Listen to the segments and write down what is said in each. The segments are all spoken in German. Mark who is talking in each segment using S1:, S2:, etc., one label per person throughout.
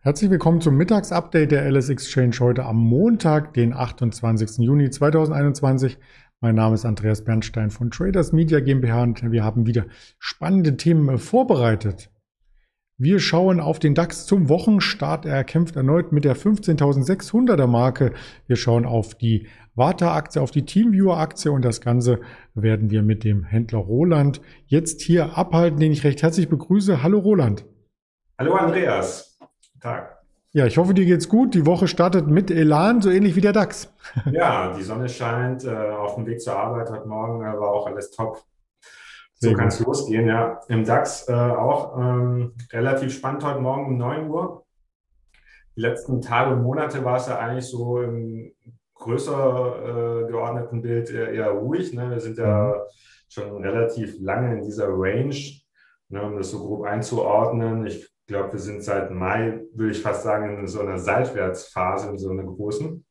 S1: Herzlich willkommen zum Mittagsupdate der LS Exchange heute am Montag, den 28. Juni 2021. Mein Name ist Andreas Bernstein von Traders Media GmbH und wir haben wieder spannende Themen vorbereitet. Wir schauen auf den DAX zum Wochenstart. Er kämpft erneut mit der 15.600er Marke. Wir schauen auf die Warta-Aktie, auf die Teamviewer-Aktie und das Ganze werden wir mit dem Händler Roland jetzt hier abhalten, den ich recht herzlich begrüße. Hallo Roland.
S2: Hallo Andreas. Tag.
S1: Ja, ich hoffe, dir geht's gut. Die Woche startet mit Elan, so ähnlich wie der DAX.
S2: Ja, die Sonne scheint. Äh, auf dem Weg zur Arbeit heute Morgen äh, war auch alles top. So kann es losgehen, ja. Im DAX äh, auch ähm, relativ spannend heute Morgen um 9 Uhr. Die letzten Tage und Monate war es ja eigentlich so im größer äh, geordneten Bild eher, eher ruhig. Ne? Wir sind ja mhm. schon relativ lange in dieser Range, ne, um das so grob einzuordnen. Ich ich glaube, wir sind seit Mai, würde ich fast sagen, in so einer Seitwärtsphase, in so einer großen.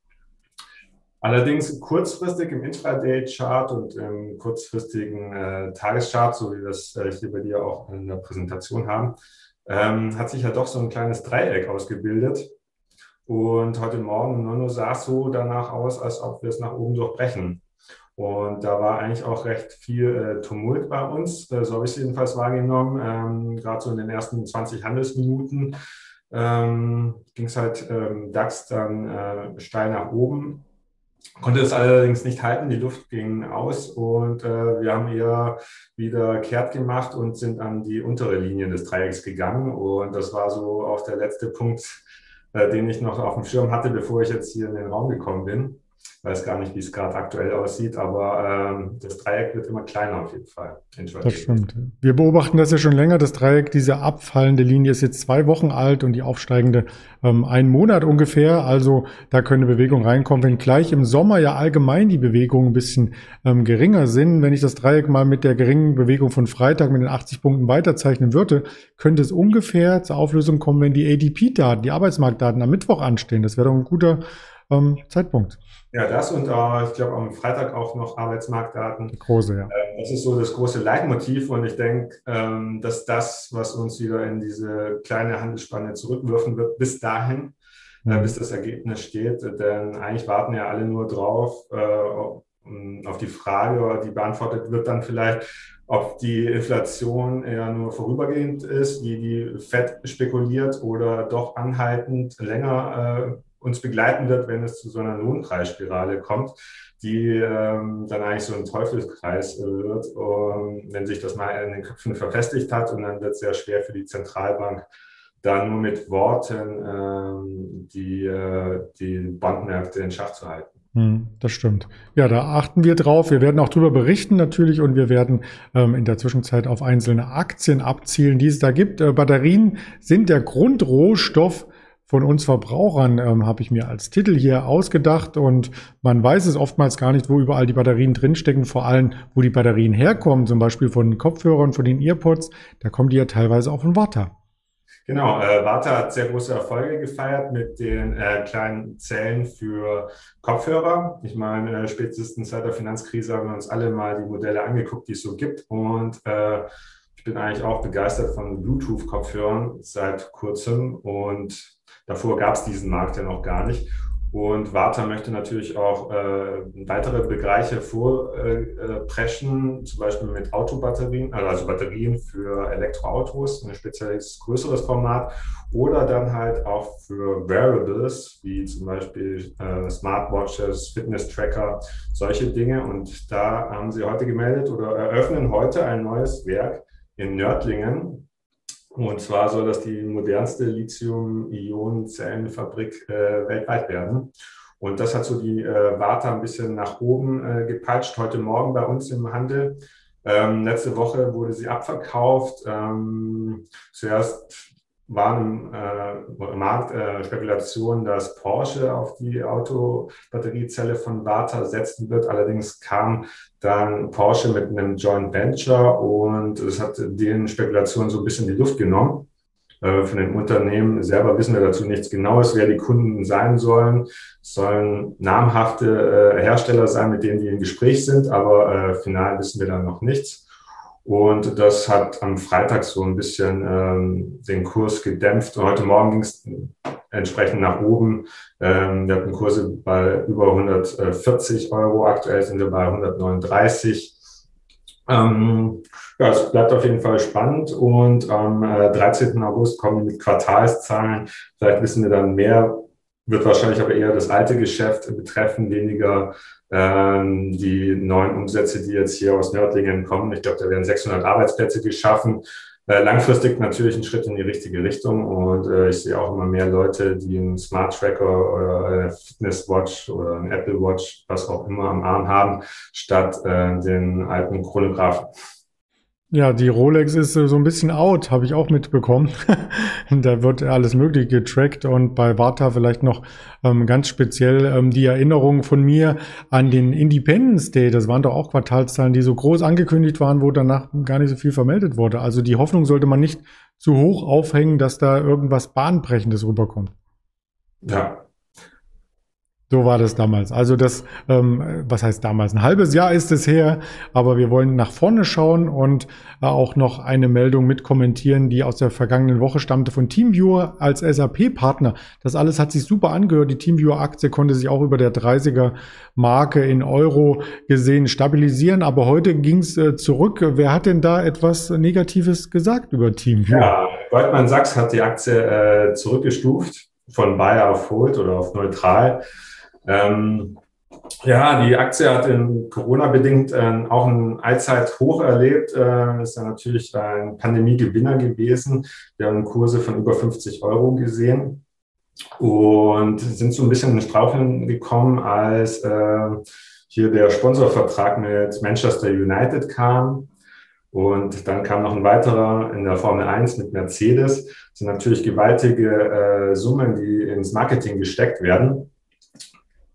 S2: Allerdings kurzfristig im Intraday-Chart und im kurzfristigen äh, Tageschart, so wie wir es äh, hier bei dir auch in der Präsentation haben, ähm, hat sich ja doch so ein kleines Dreieck ausgebildet. Und heute Morgen um 9 Uhr sah es so danach aus, als ob wir es nach oben durchbrechen. Und da war eigentlich auch recht viel äh, Tumult bei uns. Äh, so habe ich es jedenfalls wahrgenommen. Ähm, Gerade so in den ersten 20 Handelsminuten ähm, ging es halt ähm, DAX dann äh, steil nach oben. Konnte es allerdings nicht halten, die Luft ging aus und äh, wir haben eher wieder kehrt gemacht und sind an die untere Linie des Dreiecks gegangen. Und das war so auch der letzte Punkt, äh, den ich noch auf dem Schirm hatte, bevor ich jetzt hier in den Raum gekommen bin weiß gar nicht, wie es gerade aktuell aussieht, aber ähm, das Dreieck wird immer kleiner auf jeden Fall.
S1: Das stimmt. Wir beobachten das ja schon länger. Das Dreieck, diese abfallende Linie ist jetzt zwei Wochen alt und die aufsteigende ähm, einen Monat ungefähr. Also da könnte Bewegung reinkommen, wenn gleich im Sommer ja allgemein die Bewegungen ein bisschen ähm, geringer sind. Wenn ich das Dreieck mal mit der geringen Bewegung von Freitag mit den 80 Punkten weiterzeichnen würde, könnte es ungefähr zur Auflösung kommen, wenn die ADP-Daten, die Arbeitsmarktdaten am Mittwoch anstehen. Das wäre doch ein guter ähm, Zeitpunkt.
S2: Ja, das und äh, ich glaube am Freitag auch noch Arbeitsmarktdaten.
S1: Die große, ja.
S2: Äh, das ist so das große Leitmotiv und ich denke, ähm, dass das, was uns wieder in diese kleine Handelsspanne zurückwürfen wird, bis dahin, äh, mhm. bis das Ergebnis steht. Denn eigentlich warten ja alle nur drauf, äh, auf die Frage, die beantwortet wird dann vielleicht, ob die Inflation eher nur vorübergehend ist, wie die FED spekuliert, oder doch anhaltend länger äh, uns begleiten wird, wenn es zu so einer Lohnpreisspirale kommt, die ähm, dann eigentlich so ein Teufelskreis wird, um, wenn sich das mal in den Köpfen verfestigt hat und dann wird es sehr schwer für die Zentralbank, dann nur mit Worten ähm, die, äh, die Bankmärkte in Schach zu halten.
S1: Hm, das stimmt. Ja, da achten wir drauf. Wir werden auch darüber berichten natürlich und wir werden ähm, in der Zwischenzeit auf einzelne Aktien abzielen, die es da gibt. Äh, Batterien sind der Grundrohstoff von uns Verbrauchern ähm, habe ich mir als Titel hier ausgedacht und man weiß es oftmals gar nicht, wo überall die Batterien drinstecken, vor allem wo die Batterien herkommen, zum Beispiel von Kopfhörern, von den Earpods, da kommen die ja teilweise auch von Warta.
S2: Genau, äh, Warta hat sehr große Erfolge gefeiert mit den äh, kleinen Zellen für Kopfhörer. Ich meine, äh, spätestens seit der Finanzkrise haben wir uns alle mal die Modelle angeguckt, die es so gibt und äh, ich bin eigentlich auch begeistert von Bluetooth-Kopfhörern seit kurzem und Davor gab es diesen Markt ja noch gar nicht. Und Warta möchte natürlich auch äh, weitere Bereiche vorpreschen, äh, zum Beispiel mit Autobatterien, also Batterien für Elektroautos, ein spezielles größeres Format, oder dann halt auch für Wearables, wie zum Beispiel äh, Smartwatches, Fitness-Tracker, solche Dinge. Und da haben sie heute gemeldet oder eröffnen heute ein neues Werk in Nördlingen, und zwar soll das die modernste Lithium-Ionen-Zellenfabrik äh, weltweit werden. Und das hat so die äh, Warte ein bisschen nach oben äh, gepeitscht. Heute Morgen bei uns im Handel. Ähm, letzte Woche wurde sie abverkauft. Ähm, zuerst waren äh, Markt äh, dass Porsche auf die Autobatteriezelle von Warta setzen wird. Allerdings kam dann Porsche mit einem Joint Venture und es hat den Spekulationen so ein bisschen die Luft genommen. Äh, von den Unternehmen selber wissen wir dazu nichts Genaues, wer die Kunden sein sollen. Es sollen namhafte äh, Hersteller sein, mit denen die im Gespräch sind, aber äh, final wissen wir dann noch nichts. Und das hat am Freitag so ein bisschen ähm, den Kurs gedämpft. Und heute Morgen ging es entsprechend nach oben. Ähm, wir hatten Kurse bei über 140 Euro. Aktuell sind wir bei 139. Ähm, ja, es bleibt auf jeden Fall spannend und am äh, 13. August kommen mit Quartalszahlen. Vielleicht wissen wir dann mehr, wird wahrscheinlich aber eher das alte Geschäft betreffen, weniger ähm, die neuen Umsätze, die jetzt hier aus Nördlingen kommen. Ich glaube, da werden 600 Arbeitsplätze geschaffen. Äh, langfristig natürlich ein Schritt in die richtige Richtung und äh, ich sehe auch immer mehr Leute, die einen Smart Tracker oder eine Fitness Watch oder ein Apple Watch, was auch immer am Arm haben, statt äh, den alten Chronographen.
S1: Ja, die Rolex ist so ein bisschen out, habe ich auch mitbekommen. da wird alles Mögliche getrackt und bei Warta vielleicht noch ähm, ganz speziell ähm, die Erinnerung von mir an den Independence Day. Das waren doch auch Quartalszahlen, die so groß angekündigt waren, wo danach gar nicht so viel vermeldet wurde. Also die Hoffnung sollte man nicht zu hoch aufhängen, dass da irgendwas Bahnbrechendes rüberkommt.
S2: Ja,
S1: so war das damals. Also das, ähm, was heißt damals? Ein halbes Jahr ist es her, aber wir wollen nach vorne schauen und äh, auch noch eine Meldung mit kommentieren, die aus der vergangenen Woche stammte von Teamviewer als SAP-Partner. Das alles hat sich super angehört. Die Teamviewer-Aktie konnte sich auch über der 30er-Marke in Euro gesehen stabilisieren, aber heute ging es äh, zurück. Wer hat denn da etwas Negatives gesagt über Teamviewer?
S2: Ja, Goldman Sachs hat die Aktie äh, zurückgestuft von Buy auf Hold oder auf neutral. Ähm, ja, die Aktie hat in Corona-bedingt äh, auch ein Allzeithoch erlebt. Äh, ist ja natürlich ein Pandemie-Gewinner gewesen. Wir haben Kurse von über 50 Euro gesehen und sind so ein bisschen in Straucheln gekommen, als äh, hier der Sponsorvertrag mit Manchester United kam. Und dann kam noch ein weiterer in der Formel 1 mit Mercedes. Das sind natürlich gewaltige äh, Summen, die ins Marketing gesteckt werden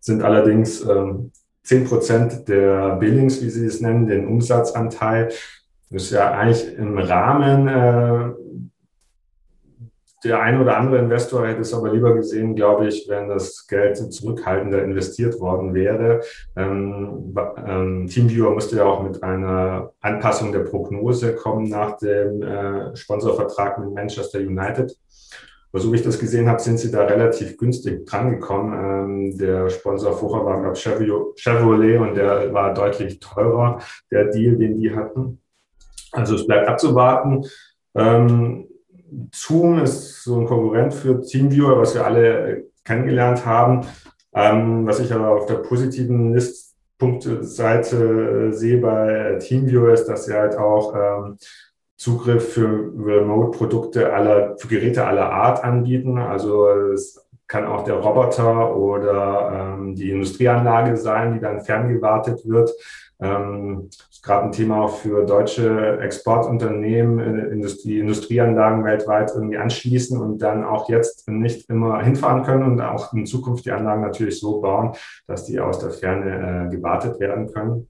S2: sind allerdings ähm, 10 Prozent der Billings, wie Sie es nennen, den Umsatzanteil. Das ist ja eigentlich im Rahmen. Äh, der ein oder andere Investor hätte es aber lieber gesehen, glaube ich, wenn das Geld zurückhaltender investiert worden wäre. Ähm, ähm, Teamviewer musste ja auch mit einer Anpassung der Prognose kommen nach dem äh, Sponsorvertrag mit Manchester United. So wie ich das gesehen habe, sind sie da relativ günstig drangekommen. Ähm, der Sponsor vorher war, glaube ich, Chevrolet und der war deutlich teurer, der Deal, den die hatten. Also es bleibt abzuwarten. Ähm, Zoom ist so ein Konkurrent für TeamViewer, was wir alle kennengelernt haben. Ähm, was ich aber auf der positiven Listpunkte-Seite sehe bei TeamViewer ist, dass sie halt auch ähm, Zugriff für Remote-Produkte aller, für Geräte aller Art anbieten. Also es kann auch der Roboter oder ähm, die Industrieanlage sein, die dann ferngewartet wird. Ähm, ist gerade ein Thema auch für deutsche Exportunternehmen, äh, Industrie, Industrieanlagen weltweit irgendwie anschließen und dann auch jetzt nicht immer hinfahren können und auch in Zukunft die Anlagen natürlich so bauen, dass die aus der Ferne äh, gewartet werden können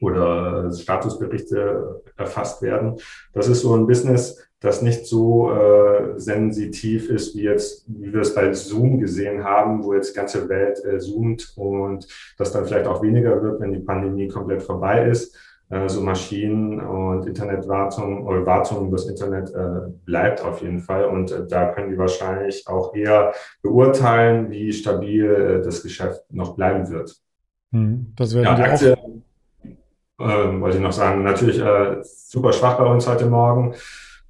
S2: oder Statusberichte erfasst werden. Das ist so ein Business, das nicht so äh, sensitiv ist, wie jetzt, wie wir es bei Zoom gesehen haben, wo jetzt die ganze Welt äh, zoomt und das dann vielleicht auch weniger wird, wenn die Pandemie komplett vorbei ist. Äh, so Maschinen und Internetwartung oder Wartung übers Internet äh, bleibt auf jeden Fall. Und äh, da können die wahrscheinlich auch eher beurteilen, wie stabil äh, das Geschäft noch bleiben wird.
S1: Hm, das werden ja, die Aktie, auch
S2: ähm, wollte ich noch sagen. Natürlich äh, super schwach bei uns heute Morgen.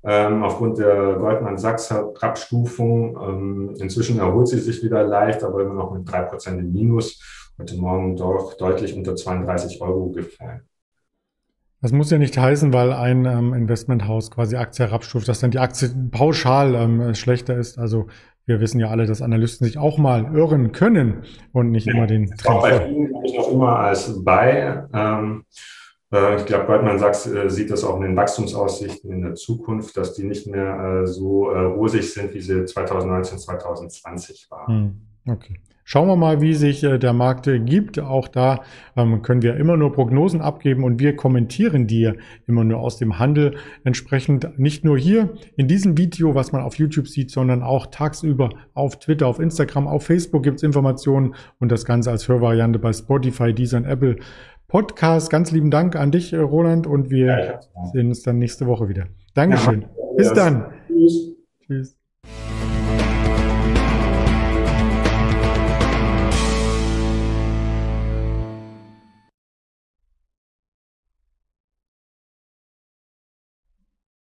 S2: Ähm, aufgrund der Goldman Sachs Abstufung. Ähm, inzwischen erholt sie sich wieder leicht, aber immer noch mit drei Prozent im Minus. Heute Morgen doch deutlich unter 32 Euro gefallen.
S1: Das muss ja nicht heißen, weil ein ähm, Investmenthaus quasi Aktie herabstuft, dass dann die Aktie pauschal ähm, schlechter ist. Also wir wissen ja alle, dass Analysten sich auch mal irren können und nicht ja, immer den
S2: Trend. Auch bei vielen habe ich noch immer als Buy. Ähm, äh, ich glaube, Goldman Sachs äh, sieht das auch in den Wachstumsaussichten in der Zukunft, dass die nicht mehr äh, so rosig sind, wie sie 2019, 2020 waren.
S1: Hm, okay. Schauen wir mal, wie sich der Markt gibt. Auch da ähm, können wir immer nur Prognosen abgeben und wir kommentieren die immer nur aus dem Handel. Entsprechend nicht nur hier in diesem Video, was man auf YouTube sieht, sondern auch tagsüber auf Twitter, auf Instagram, auf Facebook gibt es Informationen und das Ganze als Hörvariante bei Spotify, Deezer und Apple Podcast. Ganz lieben Dank an dich, äh, Roland, und wir ja, sehen uns dann nächste Woche wieder. Dankeschön. Ja, Bis dann. Tschüss. Tschüss.